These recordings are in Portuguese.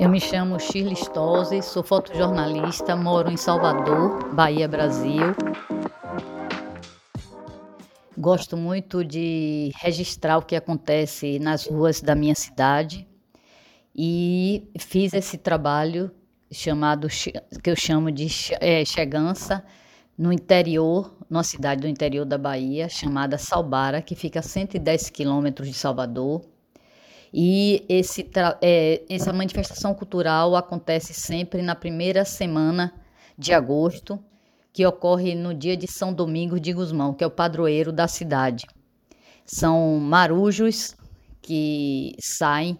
Eu me chamo Shirley Stolze, sou fotojornalista, moro em Salvador, Bahia, Brasil. Gosto muito de registrar o que acontece nas ruas da minha cidade e fiz esse trabalho chamado que eu chamo de é, chegança no interior, numa cidade do interior da Bahia chamada Salbara, que fica a 110 quilômetros de Salvador. E esse, é, essa manifestação cultural acontece sempre na primeira semana de agosto, que ocorre no dia de São Domingos de Gusmão, que é o padroeiro da cidade. São marujos que saem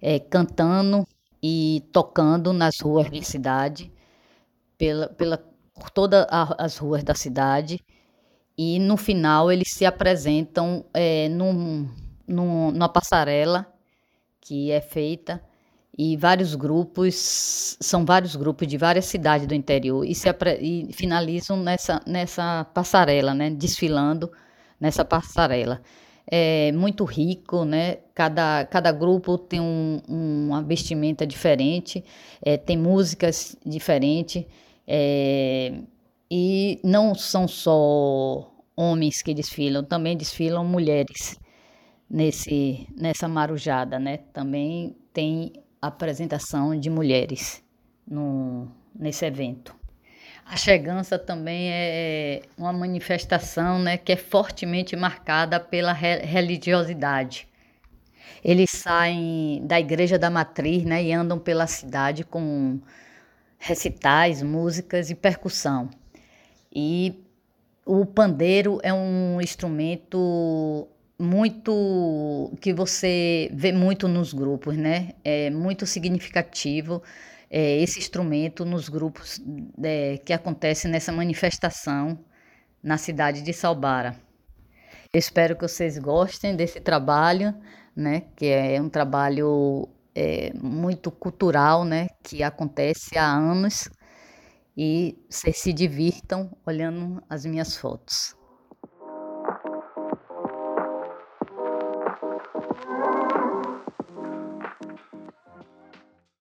é, cantando e tocando nas ruas da cidade, pela, pela, por todas as ruas da cidade. E no final eles se apresentam é, num, num, numa passarela que é feita e vários grupos, são vários grupos de várias cidades do interior e, se, e finalizam nessa, nessa passarela, né, desfilando nessa passarela. É muito rico, né? Cada, cada grupo tem um, uma vestimenta diferente, é, tem músicas diferentes, é, e não são só homens que desfilam, também desfilam mulheres nesse, nessa marujada, né? Também tem apresentação de mulheres no, nesse evento. A chegança também é uma manifestação né, que é fortemente marcada pela religiosidade. Eles saem da igreja da matriz né, e andam pela cidade com recitais, músicas e percussão. E o pandeiro é um instrumento muito que você vê muito nos grupos, né? É muito significativo é, esse instrumento nos grupos é, que acontece nessa manifestação na cidade de Salbara. espero que vocês gostem desse trabalho, né? Que é um trabalho é, muito cultural, né? Que acontece há anos e vocês se divirtam olhando as minhas fotos.